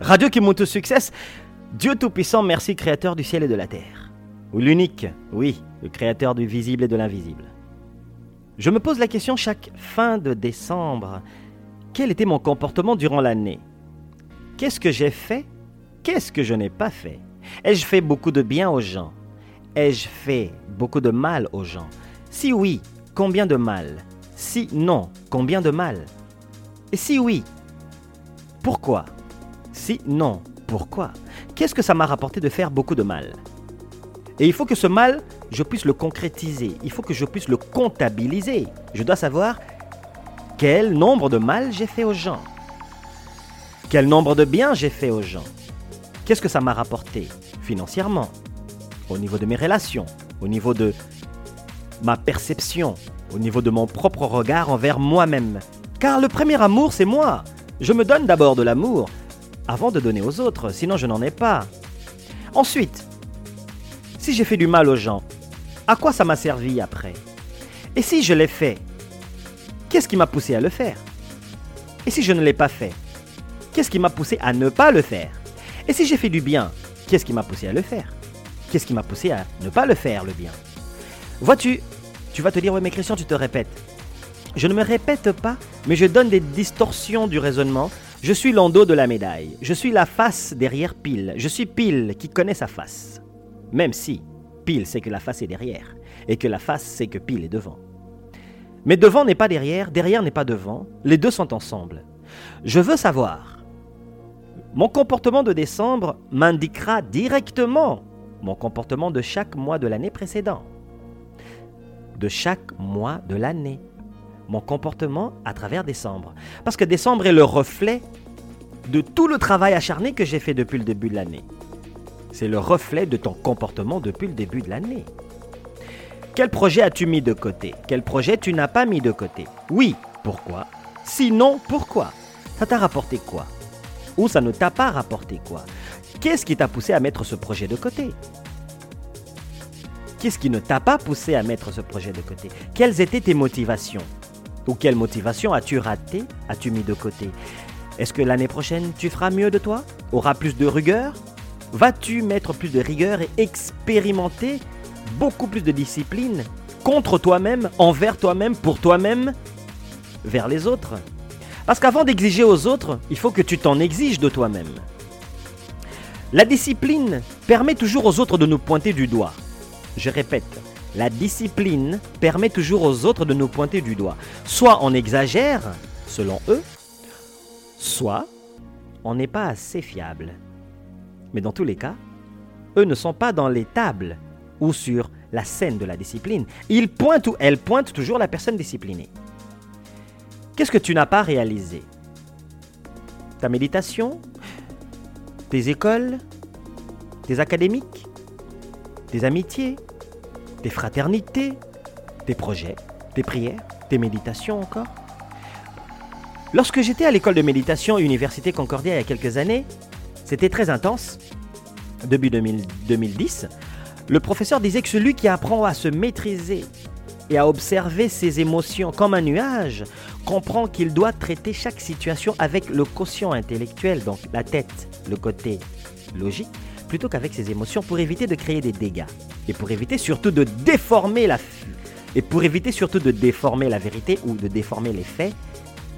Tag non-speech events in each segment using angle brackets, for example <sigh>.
Radio qui monte au succès. Dieu Tout-Puissant, merci Créateur du ciel et de la terre. Ou l'unique, oui, le Créateur du visible et de l'invisible. Je me pose la question chaque fin de décembre. Quel était mon comportement durant l'année? Qu'est-ce que j'ai fait? Qu'est-ce que je n'ai pas fait? Ai-je fait beaucoup de bien aux gens? Ai-je fait beaucoup de mal aux gens? Si oui, combien de mal? Si non, combien de mal? Et si oui, pourquoi? Si non, pourquoi? Qu'est-ce que ça m'a rapporté de faire beaucoup de mal? Et il faut que ce mal, je puisse le concrétiser. Il faut que je puisse le comptabiliser. Je dois savoir quel nombre de mal j'ai fait aux gens. Quel nombre de bien j'ai fait aux gens. Qu'est-ce que ça m'a rapporté financièrement, au niveau de mes relations, au niveau de ma perception, au niveau de mon propre regard envers moi-même. Car le premier amour, c'est moi. Je me donne d'abord de l'amour avant de donner aux autres, sinon je n'en ai pas. Ensuite, si j'ai fait du mal aux gens, à quoi ça m'a servi après? Et si je l'ai fait, qu'est-ce qui m'a poussé à le faire? Et si je ne l'ai pas fait, qu'est-ce qui m'a poussé à ne pas le faire? Et si j'ai fait du bien, qu'est-ce qui m'a poussé à le faire? Qu'est-ce qui m'a poussé à ne pas le faire, le bien? Vois-tu, tu vas te dire, oui mais Christian, tu te répètes. Je ne me répète pas, mais je donne des distorsions du raisonnement. Je suis l'endos de la médaille. Je suis la face derrière Pile. Je suis Pile qui connaît sa face. Même si Pile sait que la face est derrière et que la face sait que Pile est devant. Mais devant n'est pas derrière, derrière n'est pas devant. Les deux sont ensemble. Je veux savoir. Mon comportement de décembre m'indiquera directement mon comportement de chaque mois de l'année précédent. De chaque mois de l'année mon comportement à travers décembre. Parce que décembre est le reflet de tout le travail acharné que j'ai fait depuis le début de l'année. C'est le reflet de ton comportement depuis le début de l'année. Quel projet as-tu mis de côté? Quel projet tu n'as pas mis de côté? Oui, pourquoi? Sinon, pourquoi? Ça t'a rapporté quoi? Ou ça ne t'a pas rapporté quoi? Qu'est-ce qui t'a poussé à mettre ce projet de côté? Qu'est-ce qui ne t'a pas poussé à mettre ce projet de côté? Quelles étaient tes motivations? Ou quelle motivation as-tu raté, as-tu mis de côté? Est-ce que l'année prochaine, tu feras mieux de toi? Auras plus de rigueur? Vas-tu mettre plus de rigueur et expérimenter beaucoup plus de discipline contre toi-même, envers toi-même, pour toi-même, vers les autres? Parce qu'avant d'exiger aux autres, il faut que tu t'en exiges de toi-même. La discipline permet toujours aux autres de nous pointer du doigt. Je répète, la discipline permet toujours aux autres de nous pointer du doigt. Soit on exagère, selon eux, soit on n'est pas assez fiable. Mais dans tous les cas, eux ne sont pas dans les tables ou sur la scène de la discipline. Ils pointent ou elles pointent toujours la personne disciplinée. Qu'est-ce que tu n'as pas réalisé? Ta méditation? Tes écoles? Tes académiques? Tes amitiés? Tes fraternités, tes projets, tes prières, tes méditations encore. Lorsque j'étais à l'école de méditation Université Concordia il y a quelques années, c'était très intense, début 2010, le professeur disait que celui qui apprend à se maîtriser et à observer ses émotions comme un nuage comprend qu'il doit traiter chaque situation avec le quotient intellectuel, donc la tête, le côté logique, plutôt qu'avec ses émotions pour éviter de créer des dégâts et pour éviter surtout de déformer la et pour éviter surtout de déformer la vérité ou de déformer les faits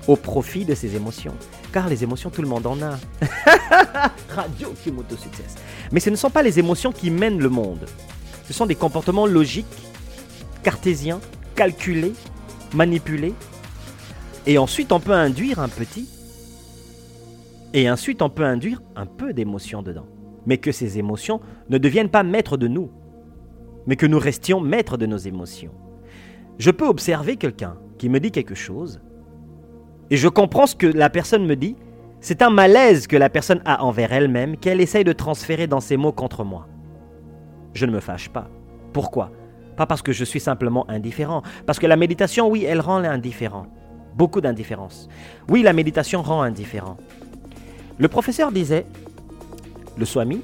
au profit de ses émotions. Car les émotions, tout le monde en a. <laughs> Radio Kimoto Success. Mais ce ne sont pas les émotions qui mènent le monde. Ce sont des comportements logiques, cartésiens, calculés, manipulés. Et ensuite, on peut induire un petit. Et ensuite, on peut induire un peu d'émotion dedans mais que ces émotions ne deviennent pas maîtres de nous, mais que nous restions maîtres de nos émotions. Je peux observer quelqu'un qui me dit quelque chose, et je comprends ce que la personne me dit, c'est un malaise que la personne a envers elle-même qu'elle essaye de transférer dans ses mots contre moi. Je ne me fâche pas. Pourquoi? Pas parce que je suis simplement indifférent, parce que la méditation, oui, elle rend l'indifférent. Beaucoup d'indifférence. Oui, la méditation rend indifférent. Le professeur disait, le Swami,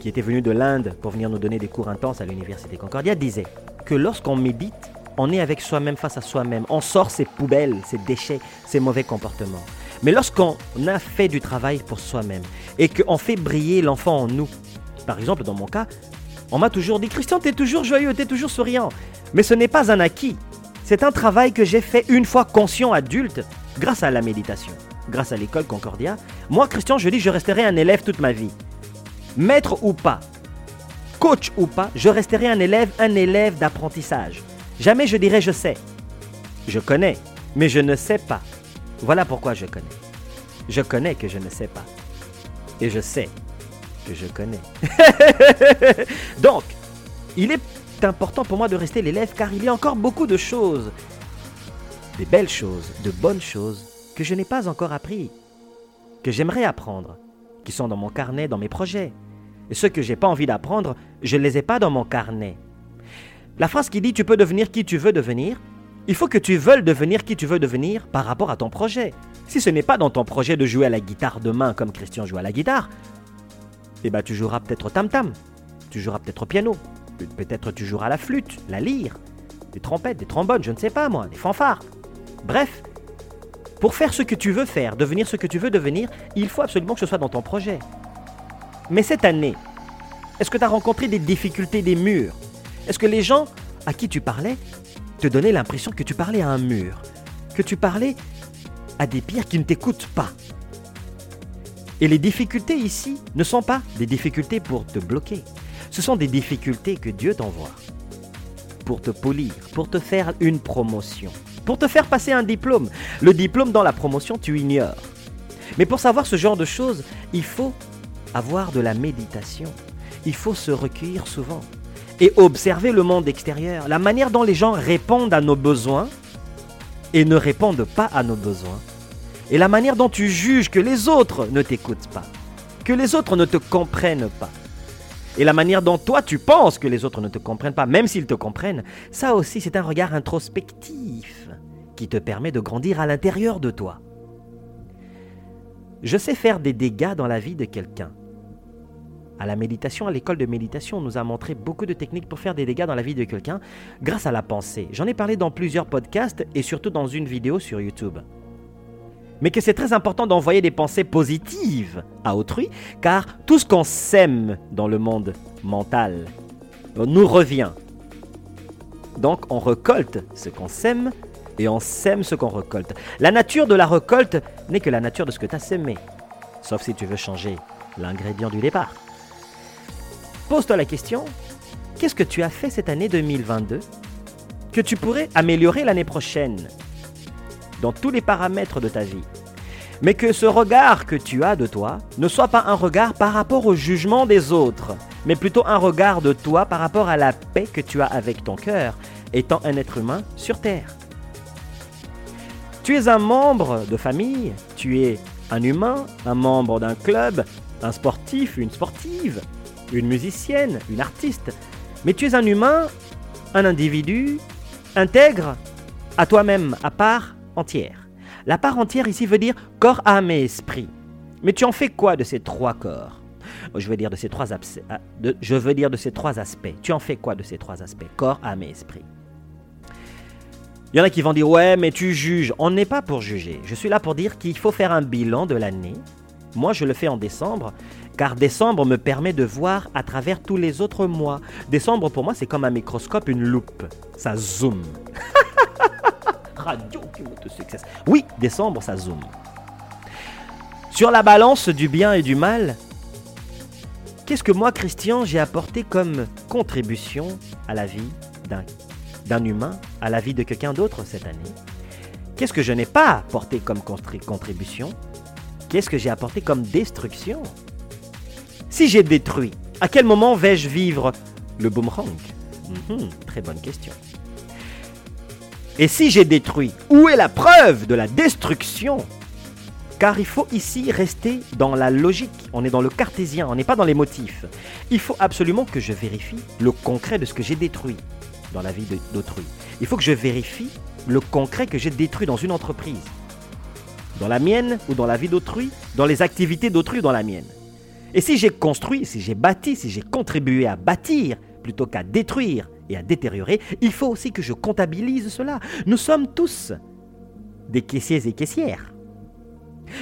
qui était venu de l'Inde pour venir nous donner des cours intenses à l'Université Concordia, disait que lorsqu'on médite, on est avec soi-même face à soi-même. On sort ses poubelles, ses déchets, ses mauvais comportements. Mais lorsqu'on a fait du travail pour soi-même et qu'on fait briller l'enfant en nous, par exemple dans mon cas, on m'a toujours dit Christian, tu es toujours joyeux, tu es toujours souriant. Mais ce n'est pas un acquis. C'est un travail que j'ai fait une fois conscient adulte grâce à la méditation, grâce à l'école Concordia. Moi, Christian, je dis je resterai un élève toute ma vie. Maître ou pas, coach ou pas, je resterai un élève, un élève d'apprentissage. Jamais je dirai je sais. Je connais, mais je ne sais pas. Voilà pourquoi je connais. Je connais que je ne sais pas. Et je sais que je connais. <laughs> Donc, il est important pour moi de rester l'élève car il y a encore beaucoup de choses, des belles choses, de bonnes choses que je n'ai pas encore appris, que j'aimerais apprendre, qui sont dans mon carnet, dans mes projets. Et ceux que j'ai pas envie d'apprendre, je ne les ai pas dans mon carnet. La phrase qui dit tu peux devenir qui tu veux devenir, il faut que tu veuilles devenir qui tu veux devenir par rapport à ton projet. Si ce n'est pas dans ton projet de jouer à la guitare demain comme Christian joue à la guitare, eh ben tu joueras peut-être au tam-tam, tu joueras peut-être au piano, peut-être tu joueras la flûte, la lyre, des trompettes, des trombones, je ne sais pas moi, des fanfares. Bref, pour faire ce que tu veux faire, devenir ce que tu veux devenir, il faut absolument que ce soit dans ton projet. Mais cette année, est-ce que tu as rencontré des difficultés, des murs? Est-ce que les gens à qui tu parlais te donnaient l'impression que tu parlais à un mur? Que tu parlais à des pires qui ne t'écoutent pas? Et les difficultés ici ne sont pas des difficultés pour te bloquer. Ce sont des difficultés que Dieu t'envoie pour te polir, pour te faire une promotion, pour te faire passer un diplôme. Le diplôme dans la promotion, tu ignores. Mais pour savoir ce genre de choses, il faut avoir de la méditation. Il faut se recueillir souvent et observer le monde extérieur, la manière dont les gens répondent à nos besoins et ne répondent pas à nos besoins, et la manière dont tu juges que les autres ne t'écoutent pas, que les autres ne te comprennent pas, et la manière dont toi tu penses que les autres ne te comprennent pas, même s'ils te comprennent, ça aussi c'est un regard introspectif qui te permet de grandir à l'intérieur de toi. Je sais faire des dégâts dans la vie de quelqu'un à la méditation, à l'école de méditation, on nous a montré beaucoup de techniques pour faire des dégâts dans la vie de quelqu'un grâce à la pensée. J'en ai parlé dans plusieurs podcasts et surtout dans une vidéo sur YouTube. Mais que c'est très important d'envoyer des pensées positives à autrui, car tout ce qu'on sème dans le monde mental nous revient. Donc on récolte ce qu'on sème et on sème ce qu'on récolte. La nature de la récolte n'est que la nature de ce que tu as sémé, sauf si tu veux changer l'ingrédient du départ. Pose-toi la question, qu'est-ce que tu as fait cette année 2022 que tu pourrais améliorer l'année prochaine dans tous les paramètres de ta vie? Mais que ce regard que tu as de toi ne soit pas un regard par rapport au jugement des autres, mais plutôt un regard de toi par rapport à la paix que tu as avec ton cœur, étant un être humain sur Terre. Tu es un membre de famille, tu es un humain, un membre d'un club, un sportif, une sportive, une musicienne, une artiste, mais tu es un humain, un individu, intègre, à toi-même, à part entière. La part entière ici veut dire corps, âme et esprit. Mais tu en fais quoi de ces trois corps? Je veux, dire de ces trois ah, je veux dire de ces trois aspects. Tu en fais quoi de ces trois aspects? Corps, âme et esprit. Il y en a qui vont dire ouais mais tu juges. On n'est pas pour juger. Je suis là pour dire qu'il faut faire un bilan de l'année. Moi je le fais en décembre car décembre me permet de voir à travers tous les autres mois. Décembre, pour moi, c'est comme un microscope, une loupe. Ça zoome. <laughs> Radio de succès. Oui, décembre, ça zoome. Sur la balance du bien et du mal, qu'est-ce que moi, Christian, j'ai apporté comme contribution à la vie d'un humain, à la vie de quelqu'un d'autre cette année? Qu'est-ce que je n'ai pas apporté comme contribution? Qu'est-ce que j'ai apporté comme destruction? Si j'ai détruit, à quel moment vais-je vivre le boomerang mhm, Très bonne question. Et si j'ai détruit, où est la preuve de la destruction? Car il faut ici rester dans la logique, on est dans le cartésien, on n'est pas dans les motifs. Il faut absolument que je vérifie le concret de ce que j'ai détruit dans la vie d'autrui. Il faut que je vérifie le concret que j'ai détruit dans une entreprise. Dans la mienne ou dans la vie d'autrui, dans les activités d'autrui ou dans la mienne. Et si j'ai construit, si j'ai bâti, si j'ai contribué à bâtir plutôt qu'à détruire et à détériorer, il faut aussi que je comptabilise cela. Nous sommes tous des caissiers et caissières.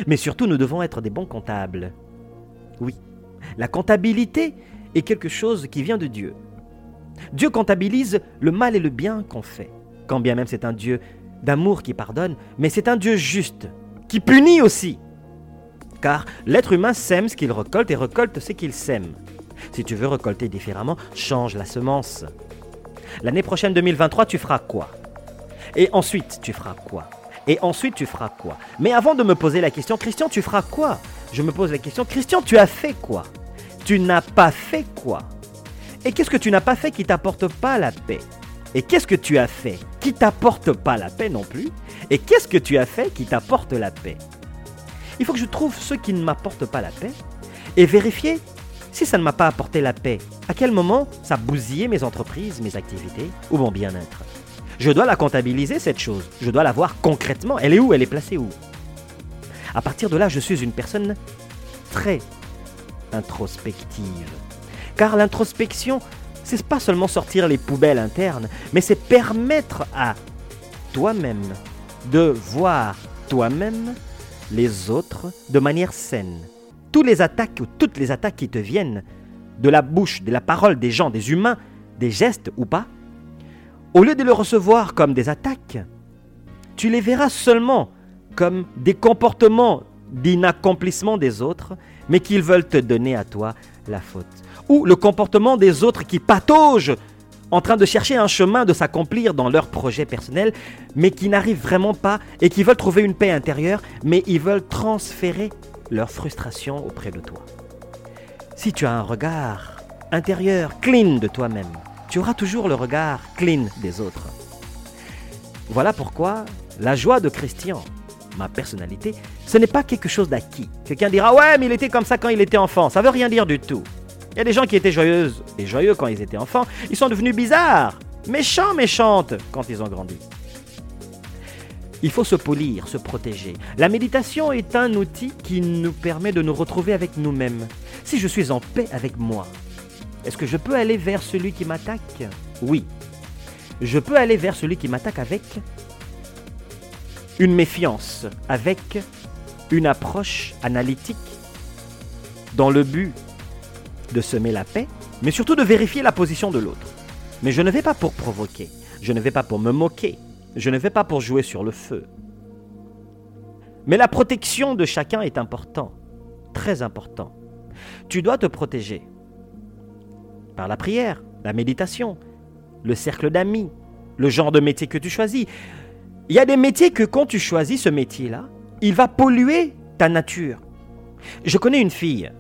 Mais surtout, nous devons être des bons comptables. Oui, la comptabilité est quelque chose qui vient de Dieu. Dieu comptabilise le mal et le bien qu'on fait, quand bien même c'est un Dieu d'amour qui pardonne, mais c'est un Dieu juste, qui punit aussi. Car l'être humain sème ce qu'il récolte et récolte ce qu'il sème. Si tu veux récolter différemment, change la semence. L'année prochaine 2023, tu feras quoi? Et ensuite, tu feras quoi? Et ensuite, tu feras quoi? Mais avant de me poser la question, Christian, tu feras quoi? Je me pose la question, Christian, tu as fait quoi? Tu n'as pas fait quoi? Et qu'est-ce que tu n'as pas fait qui t'apporte pas la paix? Et qu'est-ce que tu as fait qui t'apporte pas la paix non plus? Et qu'est-ce que tu as fait qui t'apporte la paix? Il faut que je trouve ce qui ne m'apporte pas la paix et vérifier si ça ne m'a pas apporté la paix, à quel moment ça a bousillé mes entreprises, mes activités ou mon bien-être? Je dois la comptabiliser, cette chose. Je dois la voir concrètement. Elle est où? Elle est placée où? À partir de là, je suis une personne très introspective. Car l'introspection, c'est pas seulement sortir les poubelles internes, mais c'est permettre à toi-même de voir toi-même les autres de manière saine toutes les attaques ou toutes les attaques qui te viennent de la bouche, de la parole des gens, des humains, des gestes ou pas, au lieu de les recevoir comme des attaques, tu les verras seulement comme des comportements d'inaccomplissement des autres, mais qu'ils veulent te donner à toi la faute. Ou le comportement des autres qui pataugent en train de chercher un chemin de s'accomplir dans leur projet personnel, mais qui n'arrivent vraiment pas et qui veulent trouver une paix intérieure, mais ils veulent transférer leur frustration auprès de toi. Si tu as un regard intérieur clean de toi-même, tu auras toujours le regard clean des autres. Voilà pourquoi la joie de Christian, ma personnalité, ce n'est pas quelque chose d'acquis. Quelqu'un dira Ouais, mais il était comme ça quand il était enfant. Ça veut rien dire du tout. Il y a des gens qui étaient joyeuses et joyeux quand ils étaient enfants. Ils sont devenus bizarres, méchants, méchantes quand ils ont grandi. Il faut se polir, se protéger. La méditation est un outil qui nous permet de nous retrouver avec nous-mêmes. Si je suis en paix avec moi, est-ce que je peux aller vers celui qui m'attaque? Oui. Je peux aller vers celui qui m'attaque avec une méfiance, avec une approche analytique, dans le but de semer la paix, mais surtout de vérifier la position de l'autre. Mais je ne vais pas pour provoquer, je ne vais pas pour me moquer, je ne vais pas pour jouer sur le feu. Mais la protection de chacun est important, très important. Tu dois te protéger par la prière, la méditation, le cercle d'amis, le genre de métier que tu choisis. Il y a des métiers que quand tu choisis ce métier-là, il va polluer ta nature. Je connais une fille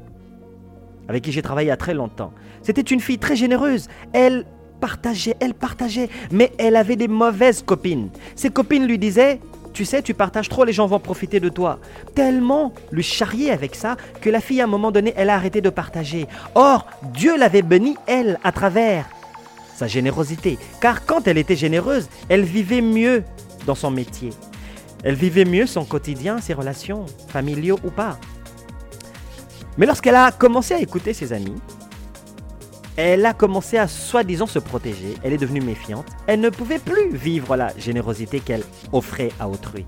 avec qui j'ai travaillé a très longtemps. C'était une fille très généreuse. Elle partageait, elle partageait, mais elle avait des mauvaises copines. Ses copines lui disaient, tu sais, tu partages trop, les gens vont profiter de toi. Tellement lui charrier avec ça que la fille, à un moment donné, elle a arrêté de partager. Or, Dieu l'avait bénie, elle, à travers sa générosité. Car quand elle était généreuse, elle vivait mieux dans son métier. Elle vivait mieux son quotidien, ses relations, familiaux ou pas. Mais lorsqu'elle a commencé à écouter ses amis, elle a commencé à soi-disant se protéger, elle est devenue méfiante, elle ne pouvait plus vivre la générosité qu'elle offrait à autrui.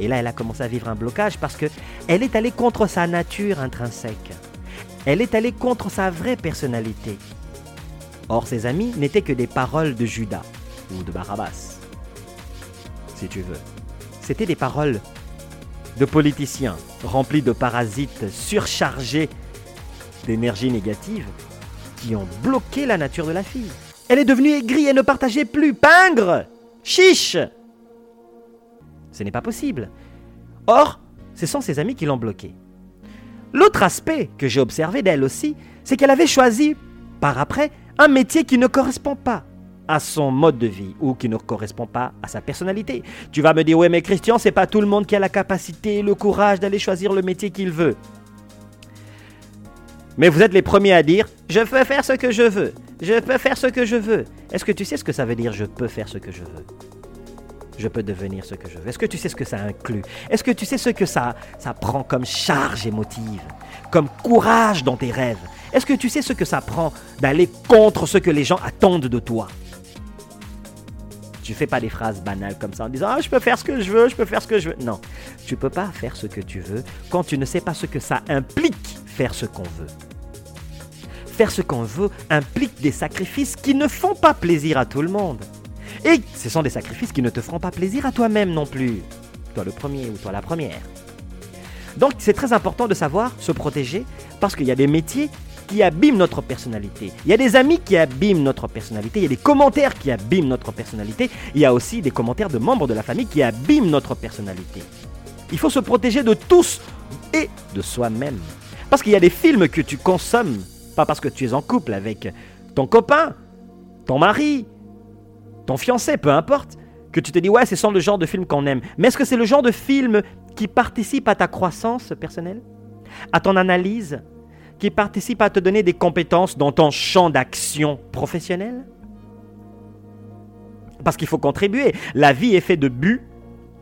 Et là, elle a commencé à vivre un blocage parce que elle est allée contre sa nature intrinsèque. Elle est allée contre sa vraie personnalité. Or, ses amis n'étaient que des paroles de Judas ou de Barabbas, si tu veux. C'était des paroles de politiciens remplis de parasites surchargés d'énergie négative qui ont bloqué la nature de la fille. Elle est devenue aigrie et ne partageait plus. Pingre Chiche Ce n'est pas possible. Or, ce sont ses amis qui l'ont bloquée. L'autre aspect que j'ai observé d'elle aussi, c'est qu'elle avait choisi, par après, un métier qui ne correspond pas à son mode de vie ou qui ne correspond pas à sa personnalité. Tu vas me dire, ouais, mais Christian, c'est pas tout le monde qui a la capacité, le courage d'aller choisir le métier qu'il veut. Mais vous êtes les premiers à dire Je peux faire ce que je veux. Je peux faire ce que je veux. Est-ce que tu sais ce que ça veut dire Je peux faire ce que je veux? Je peux devenir ce que je veux. Est-ce que tu sais ce que ça inclut? Est-ce que tu sais ce que ça, ça prend comme charge émotive Comme courage dans tes rêves? Est-ce que tu sais ce que ça prend d'aller contre ce que les gens attendent de toi? Tu fais pas des phrases banales comme ça en disant Ah, je peux faire ce que je veux, je peux faire ce que je veux. Non, tu peux pas faire ce que tu veux quand tu ne sais pas ce que ça implique faire ce qu'on veut. Faire ce qu'on veut implique des sacrifices qui ne font pas plaisir à tout le monde. Et ce sont des sacrifices qui ne te feront pas plaisir à toi-même non plus. Toi le premier ou toi la première. Donc c'est très important de savoir se protéger parce qu'il y a des métiers qui abîment notre personnalité. Il y a des amis qui abîment notre personnalité. Il y a des commentaires qui abîment notre personnalité. Il y a aussi des commentaires de membres de la famille qui abîment notre personnalité. Il faut se protéger de tous et de soi-même. Parce qu'il y a des films que tu consommes, pas parce que tu es en couple avec ton copain, ton mari, ton fiancé, peu importe, que tu te dis ouais, c'est sans le genre de film qu'on aime. Mais est-ce que c'est le genre de film qui participe à ta croissance personnelle, à ton analyse, qui participe à te donner des compétences dans ton champ d'action professionnel? Parce qu'il faut contribuer. La vie est faite de but,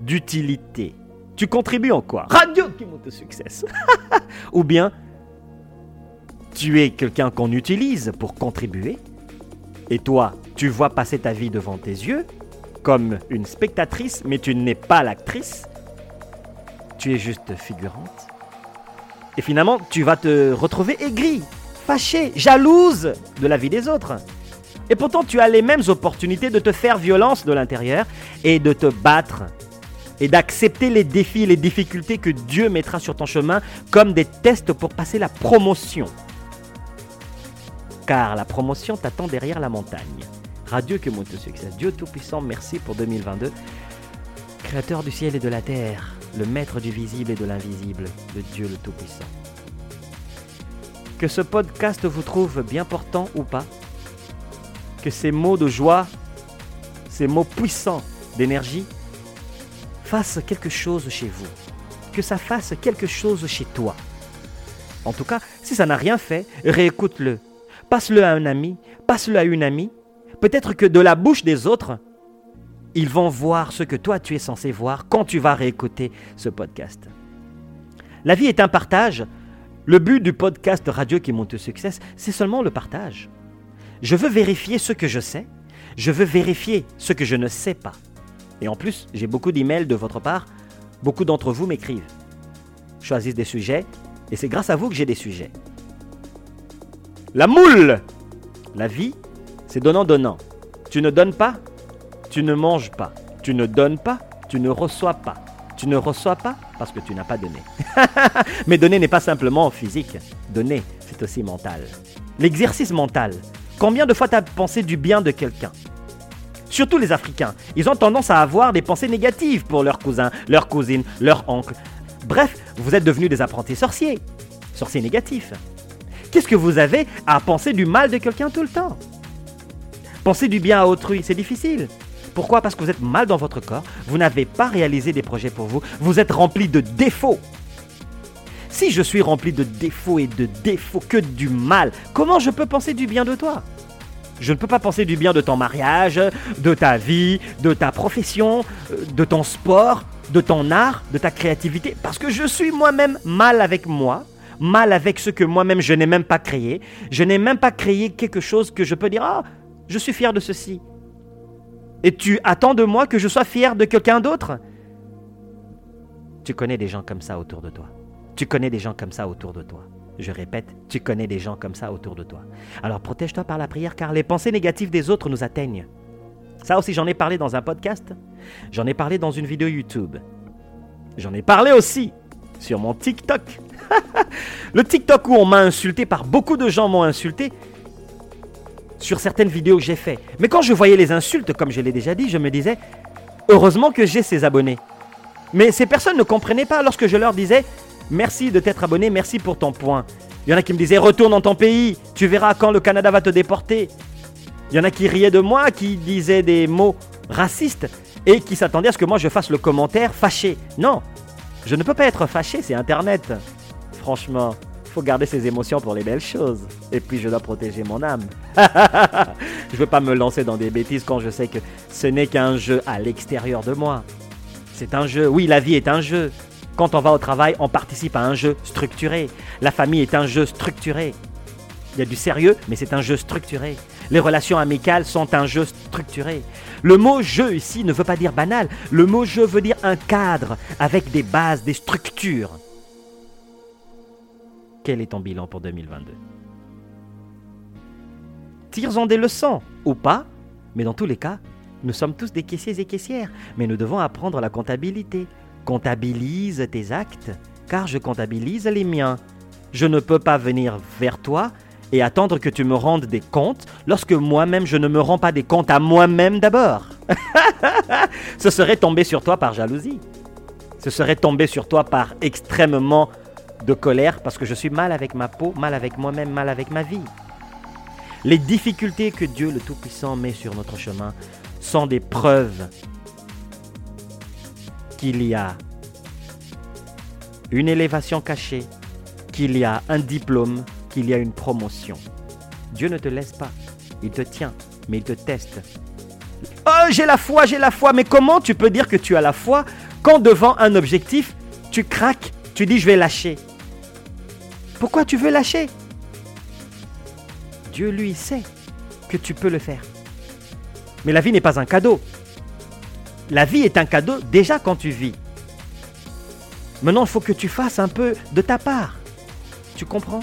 d'utilité. Tu contribues en quoi? Radio qui monte au succès. <laughs> Ou bien, tu es quelqu'un qu'on utilise pour contribuer. Et toi, tu vois passer ta vie devant tes yeux comme une spectatrice, mais tu n'es pas l'actrice. Tu es juste figurante. Et finalement, tu vas te retrouver aigri, fâché, jalouse de la vie des autres. Et pourtant, tu as les mêmes opportunités de te faire violence de l'intérieur et de te battre et d'accepter les défis les difficultés que Dieu mettra sur ton chemin comme des tests pour passer la promotion. Car la promotion t'attend derrière la montagne. Radio que monte le succès. Dieu Tout-Puissant, merci pour 2022. Créateur du ciel et de la terre, le maître du visible et de l'invisible, le Dieu le Tout-Puissant. Que ce podcast vous trouve bien portant ou pas, que ces mots de joie, ces mots puissants d'énergie, fassent quelque chose chez vous, que ça fasse quelque chose chez toi. En tout cas, si ça n'a rien fait, réécoute-le. Passe-le à un ami, passe-le à une amie. Peut-être que de la bouche des autres, ils vont voir ce que toi tu es censé voir quand tu vas réécouter ce podcast. La vie est un partage. Le but du podcast Radio qui monte au succès, c'est seulement le partage. Je veux vérifier ce que je sais. Je veux vérifier ce que je ne sais pas. Et en plus, j'ai beaucoup d'emails de votre part. Beaucoup d'entre vous m'écrivent, choisissent des sujets, et c'est grâce à vous que j'ai des sujets. La moule La vie, c'est donnant-donnant. Tu ne donnes pas, tu ne manges pas. Tu ne donnes pas, tu ne reçois pas. Tu ne reçois pas parce que tu n'as pas donné. <laughs> Mais donner n'est pas simplement physique. Donner, c'est aussi mental. L'exercice mental. Combien de fois tu as pensé du bien de quelqu'un? Surtout les Africains. Ils ont tendance à avoir des pensées négatives pour leurs cousins, leurs cousines, leurs oncles. Bref, vous êtes devenus des apprentis sorciers. Sorciers négatifs. Qu'est-ce que vous avez à penser du mal de quelqu'un tout le temps? Penser du bien à autrui, c'est difficile. Pourquoi? Parce que vous êtes mal dans votre corps, vous n'avez pas réalisé des projets pour vous, vous êtes rempli de défauts. Si je suis rempli de défauts et de défauts que du mal, comment je peux penser du bien de toi? Je ne peux pas penser du bien de ton mariage, de ta vie, de ta profession, euh, de ton sport, de ton art, de ta créativité, parce que je suis moi-même mal avec moi, mal avec ce que moi-même je n'ai même pas créé. Je n'ai même pas créé quelque chose que je peux dire, ah, je suis fier de ceci. Et tu attends de moi que je sois fier de quelqu'un d'autre? Tu connais des gens comme ça autour de toi. Tu connais des gens comme ça autour de toi. Je répète, tu connais des gens comme ça autour de toi. Alors protège-toi par la prière car les pensées négatives des autres nous atteignent. Ça aussi, j'en ai parlé dans un podcast. J'en ai parlé dans une vidéo YouTube. J'en ai parlé aussi sur mon TikTok. <laughs> le TikTok où on m'a insulté, par beaucoup de gens m'ont insulté sur certaines vidéos que j'ai fait. Mais quand je voyais les insultes, comme je l'ai déjà dit, je me disais, heureusement que j'ai ces abonnés. Mais ces personnes ne comprenaient pas lorsque je leur disais, merci de t'être abonné, merci pour ton point. Il y en a qui me disaient, retourne dans ton pays, tu verras quand le Canada va te déporter. Il y en a qui riaient de moi, qui disaient des mots racistes et qui s'attendaient à ce que moi je fasse le commentaire fâché. Non, je ne peux pas être fâché, c'est Internet. Franchement, faut garder ses émotions pour les belles choses. Et puis je dois protéger mon âme. <laughs> je veux pas me lancer dans des bêtises quand je sais que ce n'est qu'un jeu à l'extérieur de moi. C'est un jeu. Oui, la vie est un jeu. Quand on va au travail, on participe à un jeu structuré. La famille est un jeu structuré. Il y a du sérieux, mais c'est un jeu structuré. Les relations amicales sont un jeu structuré. Le mot jeu ici ne veut pas dire banal. Le mot jeu veut dire un cadre avec des bases, des structures. Quel est ton bilan pour 2022 Tire-en des leçons, ou pas, mais dans tous les cas, nous sommes tous des caissiers et caissières, mais nous devons apprendre la comptabilité. Comptabilise tes actes, car je comptabilise les miens. Je ne peux pas venir vers toi et attendre que tu me rendes des comptes lorsque moi-même je ne me rends pas des comptes à moi-même d'abord. <laughs> Ce serait tomber sur toi par jalousie. Ce serait tomber sur toi par extrêmement de colère parce que je suis mal avec ma peau, mal avec moi-même, mal avec ma vie. Les difficultés que Dieu le Tout-Puissant met sur notre chemin sont des preuves qu'il y a une élévation cachée, qu'il y a un diplôme, qu'il y a une promotion. Dieu ne te laisse pas, il te tient, mais il te teste. Oh, j'ai la foi, j'ai la foi, mais comment tu peux dire que tu as la foi quand devant un objectif, tu craques, tu dis je vais lâcher? Pourquoi tu veux lâcher? Dieu, lui, sait que tu peux le faire. Mais la vie n'est pas un cadeau. La vie est un cadeau déjà quand tu vis. Maintenant, il faut que tu fasses un peu de ta part. Tu comprends?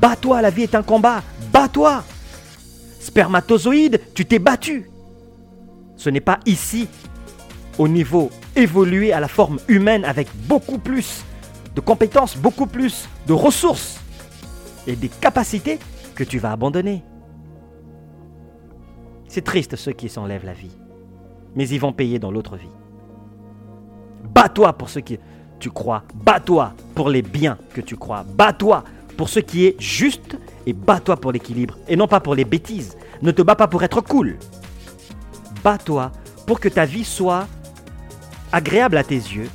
Bats-toi, la vie est un combat. Bats-toi. Spermatozoïde, tu t'es battu. Ce n'est pas ici, au niveau évolué à la forme humaine avec beaucoup plus de compétences, beaucoup plus de ressources et des capacités que tu vas abandonner. C'est triste ceux qui s'enlèvent la vie, mais ils vont payer dans l'autre vie. Bats-toi pour ce que tu crois, bats-toi pour les biens que tu crois, bats-toi pour ce qui est juste et bats-toi pour l'équilibre et non pas pour les bêtises. Ne te bats pas pour être cool. Bats-toi pour que ta vie soit agréable à tes yeux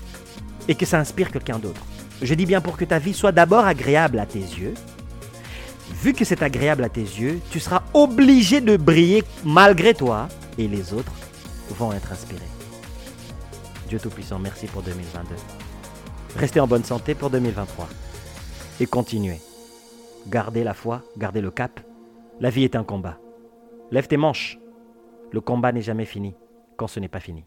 et que ça inspire quelqu'un d'autre. Je dis bien pour que ta vie soit d'abord agréable à tes yeux vu que c'est agréable à tes yeux, tu seras obligé de briller malgré toi et les autres vont être inspirés. Dieu Tout-Puissant, merci pour 2022. Restez en bonne santé pour 2023 et continuez. Gardez la foi, gardez le cap. La vie est un combat. Lève tes manches. Le combat n'est jamais fini quand ce n'est pas fini.